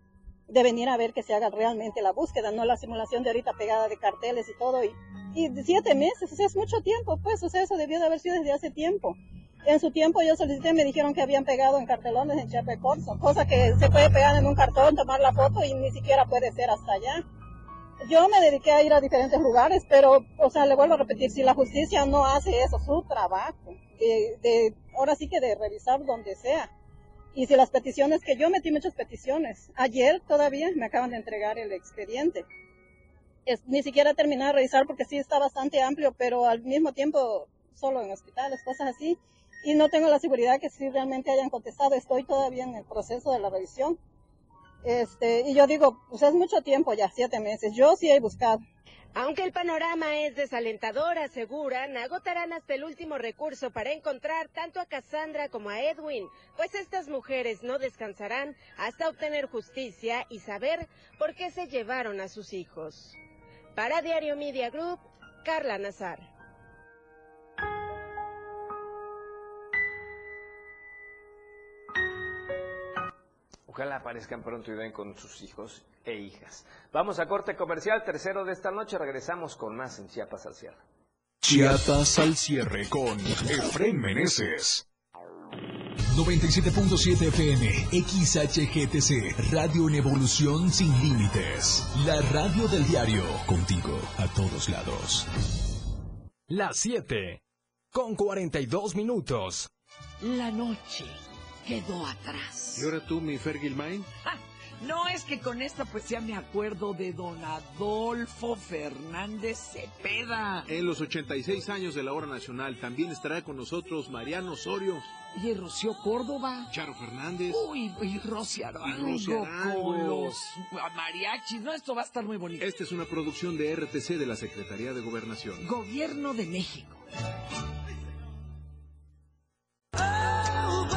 de venir a ver que se haga realmente la búsqueda, no la simulación de ahorita pegada de carteles y todo. Y, y siete meses, o sea, es mucho tiempo, pues, o sea, eso debió de haber sido desde hace tiempo. En su tiempo yo solicité, me dijeron que habían pegado en cartelones en Chiapas Corso, cosa que se puede pegar en un cartón, tomar la foto y ni siquiera puede ser hasta allá. Yo me dediqué a ir a diferentes lugares, pero, o sea, le vuelvo a repetir, si la justicia no hace eso, su trabajo, de, de ahora sí que de revisar donde sea. Y si las peticiones, que yo metí muchas peticiones, ayer todavía me acaban de entregar el expediente. Es, ni siquiera terminé de revisar porque sí está bastante amplio, pero al mismo tiempo solo en hospitales, cosas así y no tengo la seguridad que sí realmente hayan contestado. Estoy todavía en el proceso de la revisión. Este, y yo digo, pues es mucho tiempo ya, siete meses. Yo sí he buscado. Aunque el panorama es desalentador, aseguran, agotarán hasta el último recurso para encontrar tanto a Cassandra como a Edwin, pues estas mujeres no descansarán hasta obtener justicia y saber por qué se llevaron a sus hijos. Para Diario Media Group, Carla Nazar. Ojalá aparezcan pronto y ven con sus hijos e hijas. Vamos a corte comercial, tercero de esta noche. Regresamos con más en Chiapas al cierre. Chiapas al cierre con Efren Meneses. 97.7 FM, XHGTC, Radio en Evolución Sin Límites. La radio del diario, contigo a todos lados. Las 7, con 42 minutos. La noche quedó atrás. ¿Y ahora tú, mi Fergie Main? No es que con esta poesía me acuerdo de don Adolfo Fernández Cepeda. En los 86 años de la hora nacional también estará con nosotros Mariano Osorio. Y Rocío Córdoba. Charo Fernández. Uy, y Rosy Arango. con los mariachis. No, esto va a estar muy bonito. Esta es una producción de RTC de la Secretaría de Gobernación. Gobierno de México.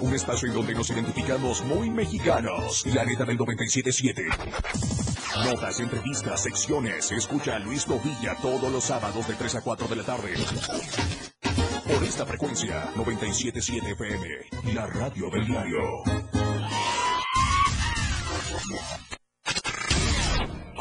Un espacio en donde nos identificamos muy mexicanos. La neta del 97.7. Notas, entrevistas, secciones. Escucha a Luis Covilla todos los sábados de 3 a 4 de la tarde. Por esta frecuencia, 97.7 FM, la radio del diario.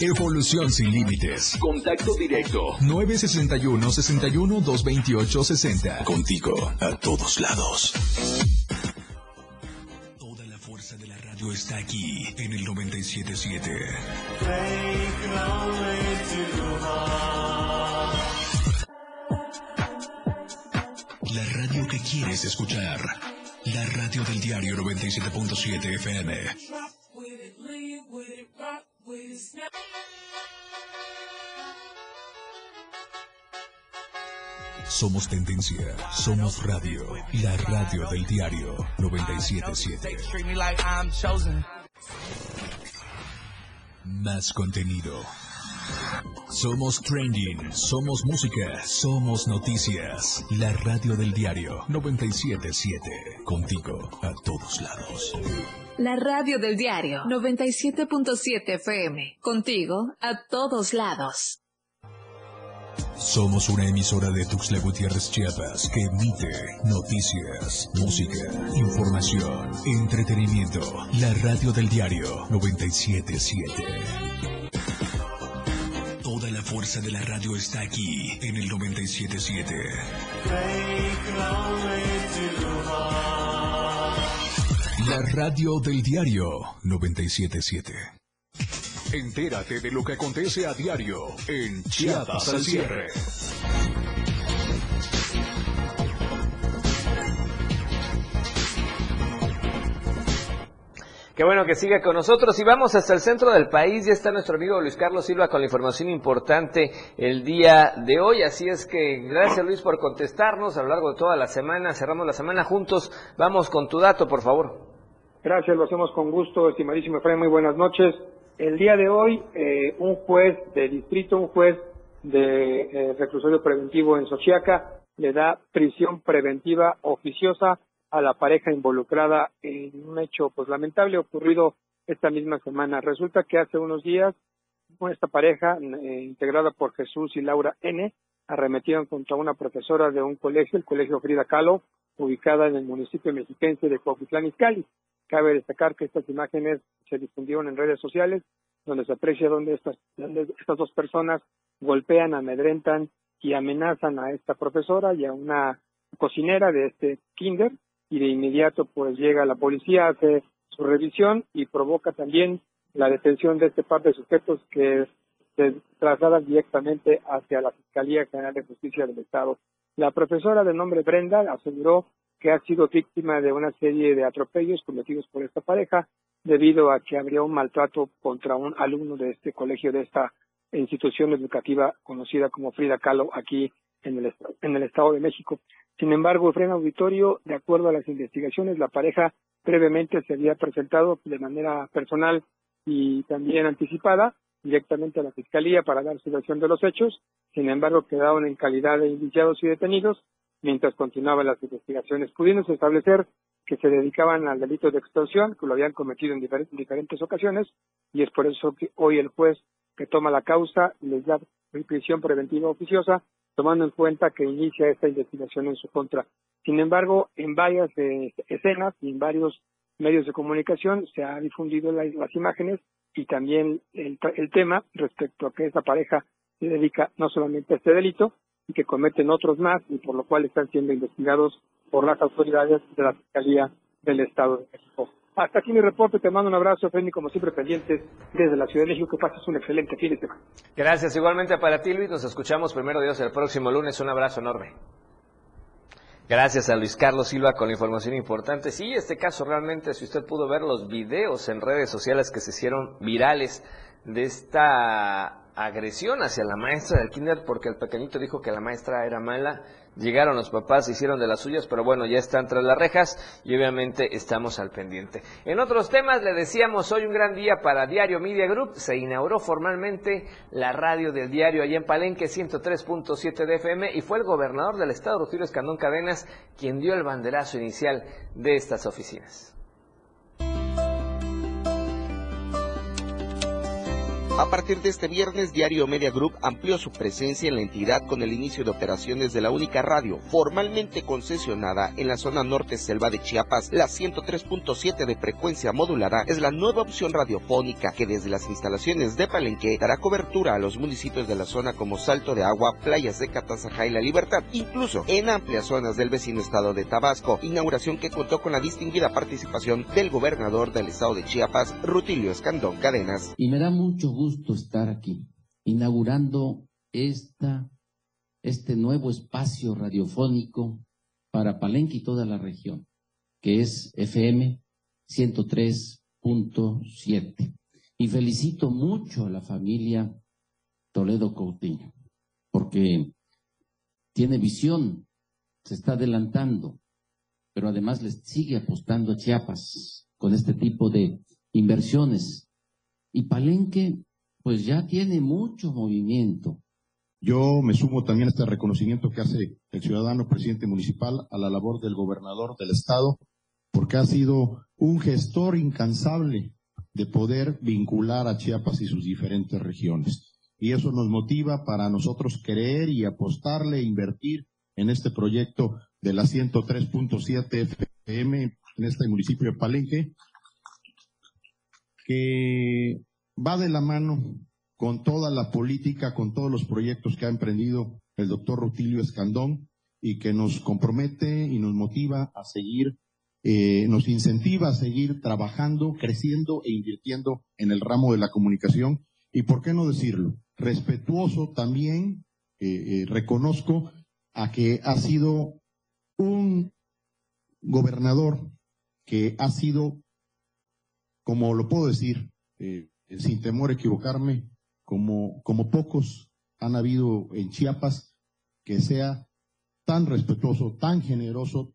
Evolución sin límites. Contacto directo. 961 61 228 60. Contigo a todos lados. Toda la fuerza de la radio está aquí en el 977. La radio que quieres escuchar. La radio del diario 97.7 FM. Somos tendencia, somos radio, la radio del diario 977. Más contenido. Somos trending, somos música, somos noticias. La radio del diario 977. Contigo a todos lados. La radio del diario 97.7 FM. Contigo a todos lados. Somos una emisora de Tuxtla Gutiérrez Chiapas que emite noticias, música, información, entretenimiento. La radio del diario 977. Toda la fuerza de la radio está aquí en el 977. La radio del diario 977. Entérate de lo que acontece a diario en Chiapas al cierre. Qué bueno que siga con nosotros y vamos hasta el centro del país. Ya está nuestro amigo Luis Carlos Silva con la información importante el día de hoy. Así es que gracias Luis por contestarnos a lo largo de toda la semana. Cerramos la semana juntos. Vamos con tu dato, por favor. Gracias, lo hacemos con gusto, estimadísimo Efraín. Muy buenas noches. El día de hoy, eh, un juez de distrito, un juez de eh, reclusorio preventivo en Xochiaca, le da prisión preventiva oficiosa a la pareja involucrada en un hecho pues lamentable ocurrido esta misma semana. Resulta que hace unos días esta pareja eh, integrada por Jesús y Laura N arremetieron contra una profesora de un colegio, el colegio Frida Kahlo, ubicada en el municipio mexiquense de Cuautitlán Izcalli. Cabe destacar que estas imágenes se difundieron en redes sociales, donde se aprecia donde estas, donde estas dos personas golpean, amedrentan y amenazan a esta profesora y a una cocinera de este kinder y de inmediato pues llega la policía, hace su revisión y provoca también la detención de este par de sujetos que se trasladan directamente hacia la Fiscalía General de Justicia del Estado. La profesora de nombre Brenda aseguró que ha sido víctima de una serie de atropellos cometidos por esta pareja debido a que habría un maltrato contra un alumno de este colegio, de esta institución educativa conocida como Frida Kahlo aquí en el, en el Estado de México. Sin embargo, Frena Auditorio, de acuerdo a las investigaciones, la pareja previamente se había presentado de manera personal y también anticipada directamente a la Fiscalía para dar su versión de los hechos. Sin embargo, quedaron en calidad de indiciados y detenidos mientras continuaban las investigaciones, pudiéndose establecer que se dedicaban al delito de extorsión, que lo habían cometido en diferentes ocasiones, y es por eso que hoy el juez que toma la causa les da prisión preventiva oficiosa, tomando en cuenta que inicia esta investigación en su contra. Sin embargo, en varias eh, escenas y en varios medios de comunicación se ha difundido las imágenes y también el, el tema respecto a que esta pareja se dedica no solamente a este delito, y que cometen otros más y por lo cual están siendo investigados por las autoridades de la Fiscalía del Estado de México. Hasta aquí mi reporte, te mando un abrazo, Feni, como siempre pendientes desde la Ciudad de México, que pases un excelente fin de semana. Gracias, igualmente para ti Luis, nos escuchamos primero Dios el próximo lunes, un abrazo enorme. Gracias a Luis Carlos Silva con la información importante. Sí, este caso realmente, si usted pudo ver los videos en redes sociales que se hicieron virales de esta agresión hacia la maestra del kinder porque el pequeñito dijo que la maestra era mala. Llegaron los papás, hicieron de las suyas, pero bueno, ya están tras las rejas y obviamente estamos al pendiente. En otros temas, le decíamos hoy un gran día para Diario Media Group. Se inauguró formalmente la radio del diario allá en Palenque 103.7 de FM y fue el gobernador del estado, Rutilio Escandón Cadenas, quien dio el banderazo inicial de estas oficinas. A partir de este viernes, Diario Media Group amplió su presencia en la entidad con el inicio de operaciones de la única radio formalmente concesionada en la zona norte selva de Chiapas. La 103.7 de frecuencia modulada es la nueva opción radiofónica que desde las instalaciones de Palenque dará cobertura a los municipios de la zona como Salto de Agua, Playas de Catazajá y La Libertad, incluso en amplias zonas del vecino estado de Tabasco. Inauguración que contó con la distinguida participación del gobernador del estado de Chiapas, Rutilio Escandón Cadenas. Y me da mucho gusto gusto estar aquí, inaugurando esta, este nuevo espacio radiofónico para Palenque y toda la región, que es FM 103.7. Y felicito mucho a la familia Toledo Coutinho, porque tiene visión, se está adelantando, pero además les sigue apostando a Chiapas con este tipo de inversiones. Y Palenque pues ya tiene mucho movimiento. Yo me sumo también a este reconocimiento que hace el ciudadano presidente municipal a la labor del gobernador del estado, porque ha sido un gestor incansable de poder vincular a Chiapas y sus diferentes regiones. Y eso nos motiva para nosotros creer y apostarle e invertir en este proyecto de la 103.7 FM en este municipio de Palenque, que va de la mano con toda la política, con todos los proyectos que ha emprendido el doctor Rutilio Escandón y que nos compromete y nos motiva a seguir, eh, nos incentiva a seguir trabajando, creciendo e invirtiendo en el ramo de la comunicación y, ¿por qué no decirlo? Respetuoso también, eh, eh, reconozco a que ha sido un gobernador que ha sido, como lo puedo decir, sin temor a equivocarme, como, como pocos han habido en Chiapas, que sea tan respetuoso, tan generoso,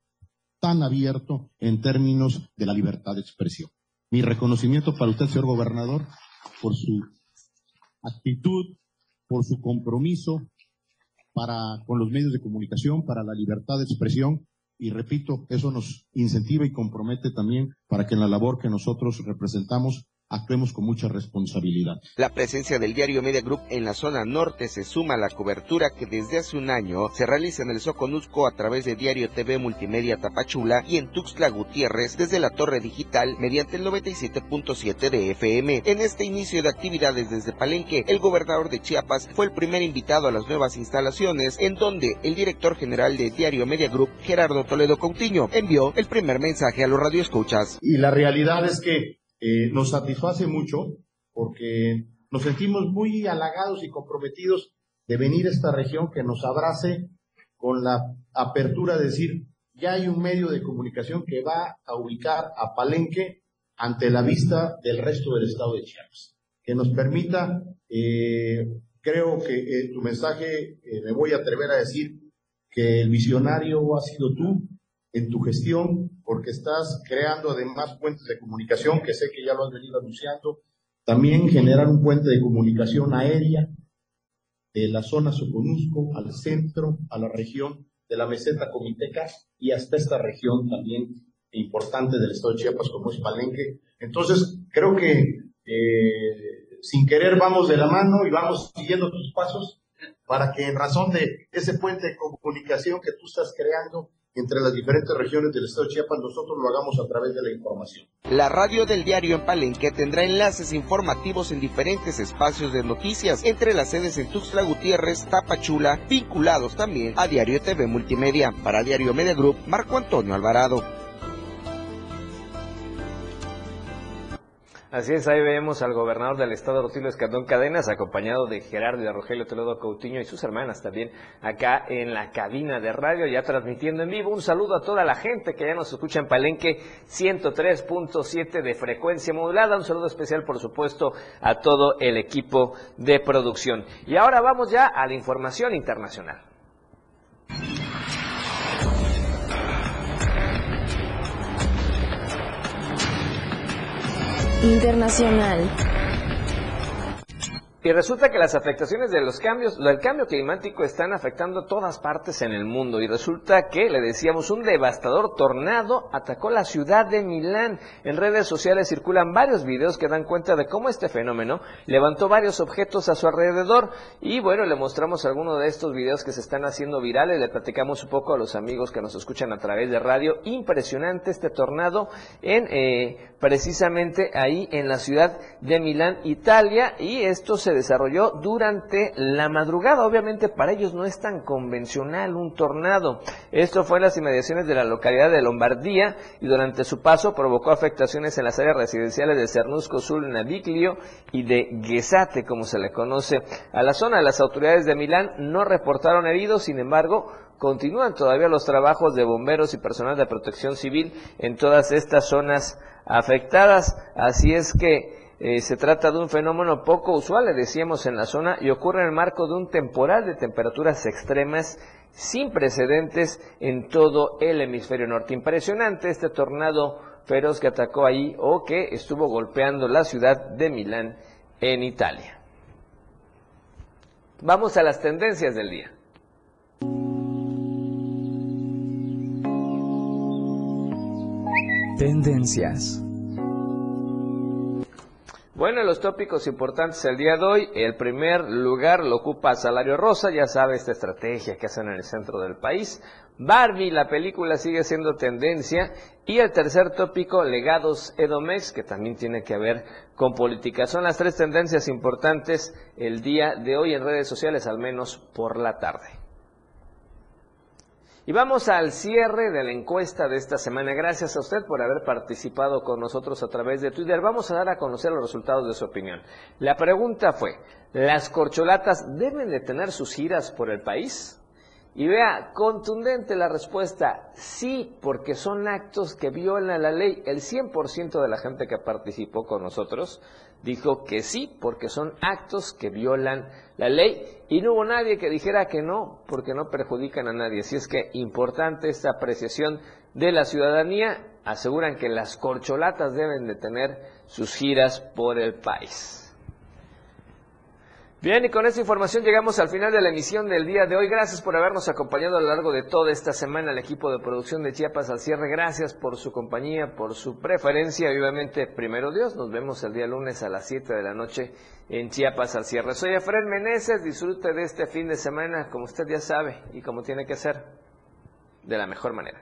tan abierto en términos de la libertad de expresión. Mi reconocimiento para usted, señor gobernador, por su actitud, por su compromiso para, con los medios de comunicación, para la libertad de expresión. Y repito, eso nos incentiva y compromete también para que en la labor que nosotros representamos actuemos con mucha responsabilidad. La presencia del diario Media Group en la zona norte se suma a la cobertura que desde hace un año se realiza en el Soconusco a través de Diario TV Multimedia Tapachula y en Tuxtla Gutiérrez desde la torre digital mediante el 97.7 de FM. En este inicio de actividades desde Palenque, el gobernador de Chiapas fue el primer invitado a las nuevas instalaciones en donde el director general de Diario Media Group, Gerardo Toledo Coutinho, envió el primer mensaje a los radioescuchas. Y la realidad es que eh, nos satisface mucho porque nos sentimos muy halagados y comprometidos de venir a esta región que nos abrace con la apertura de decir, ya hay un medio de comunicación que va a ubicar a Palenque ante la vista del resto del estado de Chiapas, que nos permita, eh, creo que eh, tu mensaje, me voy a atrever a decir, que el visionario ha sido tú, en tu gestión, porque estás creando además puentes de comunicación, que sé que ya lo has venido anunciando, también generar un puente de comunicación aérea de la zona Soconusco al centro, a la región de la meseta comiteca y hasta esta región también importante del estado de Chiapas como es Palenque. Entonces, creo que eh, sin querer vamos de la mano y vamos siguiendo tus pasos para que en razón de ese puente de comunicación que tú estás creando, entre las diferentes regiones del estado de Chiapas, nosotros lo hagamos a través de la información. La radio del diario en Palenque tendrá enlaces informativos en diferentes espacios de noticias, entre las sedes en Tuxtla Gutiérrez, Tapachula, vinculados también a Diario TV Multimedia. Para Diario Media Group, Marco Antonio Alvarado. Así es, ahí vemos al gobernador del estado, Rutilio Escandón Cadenas, acompañado de Gerardo y de Rogelio Toledo Coutinho y sus hermanas también acá en la cabina de radio, ya transmitiendo en vivo. Un saludo a toda la gente que ya nos escucha en Palenque 103.7 de frecuencia modulada. Un saludo especial, por supuesto, a todo el equipo de producción. Y ahora vamos ya a la información internacional. Internacional. Y resulta que las afectaciones de los cambios, del cambio climático están afectando todas partes en el mundo. Y resulta que, le decíamos, un devastador tornado atacó la ciudad de Milán. En redes sociales circulan varios videos que dan cuenta de cómo este fenómeno levantó varios objetos a su alrededor. Y bueno, le mostramos algunos de estos videos que se están haciendo virales. Le platicamos un poco a los amigos que nos escuchan a través de radio. Impresionante este tornado en eh, precisamente ahí en la ciudad de Milán, Italia. Y esto se desarrolló durante la madrugada. Obviamente para ellos no es tan convencional un tornado. Esto fue en las inmediaciones de la localidad de Lombardía y durante su paso provocó afectaciones en las áreas residenciales de Cernusco Sul, Naviglio y de Gesate, como se le conoce a la zona. Las autoridades de Milán no reportaron heridos, sin embargo, continúan todavía los trabajos de bomberos y personal de protección civil en todas estas zonas afectadas. Así es que eh, se trata de un fenómeno poco usual, le decíamos en la zona, y ocurre en el marco de un temporal de temperaturas extremas sin precedentes en todo el hemisferio norte. Impresionante este tornado feroz que atacó ahí o que estuvo golpeando la ciudad de Milán en Italia. Vamos a las tendencias del día. Tendencias. Bueno, los tópicos importantes el día de hoy, el primer lugar lo ocupa Salario Rosa, ya sabe esta estrategia que hacen en el centro del país. Barbie, la película sigue siendo tendencia. Y el tercer tópico, Legados Edomex, que también tiene que ver con política. Son las tres tendencias importantes el día de hoy en redes sociales, al menos por la tarde. Y vamos al cierre de la encuesta de esta semana. Gracias a usted por haber participado con nosotros a través de Twitter. Vamos a dar a conocer los resultados de su opinión. La pregunta fue, ¿las corcholatas deben de tener sus giras por el país? Y vea, contundente la respuesta, sí, porque son actos que violan la ley. El 100% de la gente que participó con nosotros dijo que sí, porque son actos que violan la ley. Y no hubo nadie que dijera que no, porque no perjudican a nadie. Así es que importante esta apreciación de la ciudadanía. Aseguran que las corcholatas deben de tener sus giras por el país. Bien, y con esta información llegamos al final de la emisión del día de hoy. Gracias por habernos acompañado a lo largo de toda esta semana al equipo de producción de Chiapas al cierre. Gracias por su compañía, por su preferencia. Y obviamente, primero Dios, nos vemos el día lunes a las 7 de la noche en Chiapas al cierre. Soy Efraín Meneses, disfrute de este fin de semana como usted ya sabe y como tiene que ser, de la mejor manera.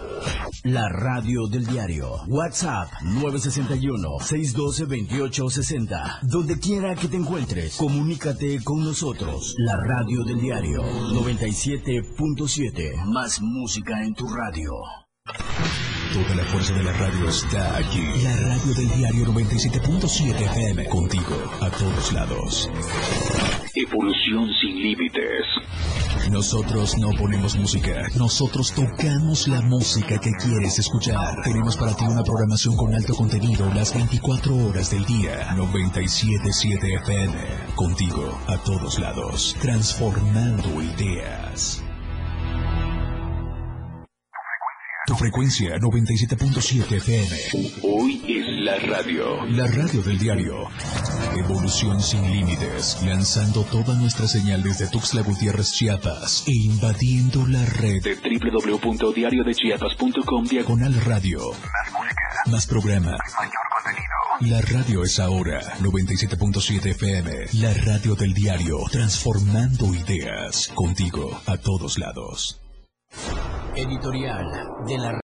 La radio del diario. WhatsApp 961-612-2860. Donde quiera que te encuentres, comunícate con nosotros. La radio del diario 97.7. Más música en tu radio. Toda la fuerza de la radio está aquí. La radio del diario 97.7 FM. Contigo, a todos lados. Evolución sin límites. Nosotros no ponemos música, nosotros tocamos la música que quieres escuchar. Tenemos para ti una programación con alto contenido las 24 horas del día. 977 FM. Contigo, a todos lados. Transformando ideas. Tu frecuencia 97.7 FM. Hoy es la radio. La radio del diario. Evolución sin límites. Lanzando toda nuestra señal desde Tuxtla Gutiérrez, Chiapas. E invadiendo la red de www.diariodechiapas.com diagonal radio. Más música. Más programa. Mayor contenido. La radio es ahora 97.7 FM. La radio del diario. Transformando ideas. Contigo a todos lados. Editorial de la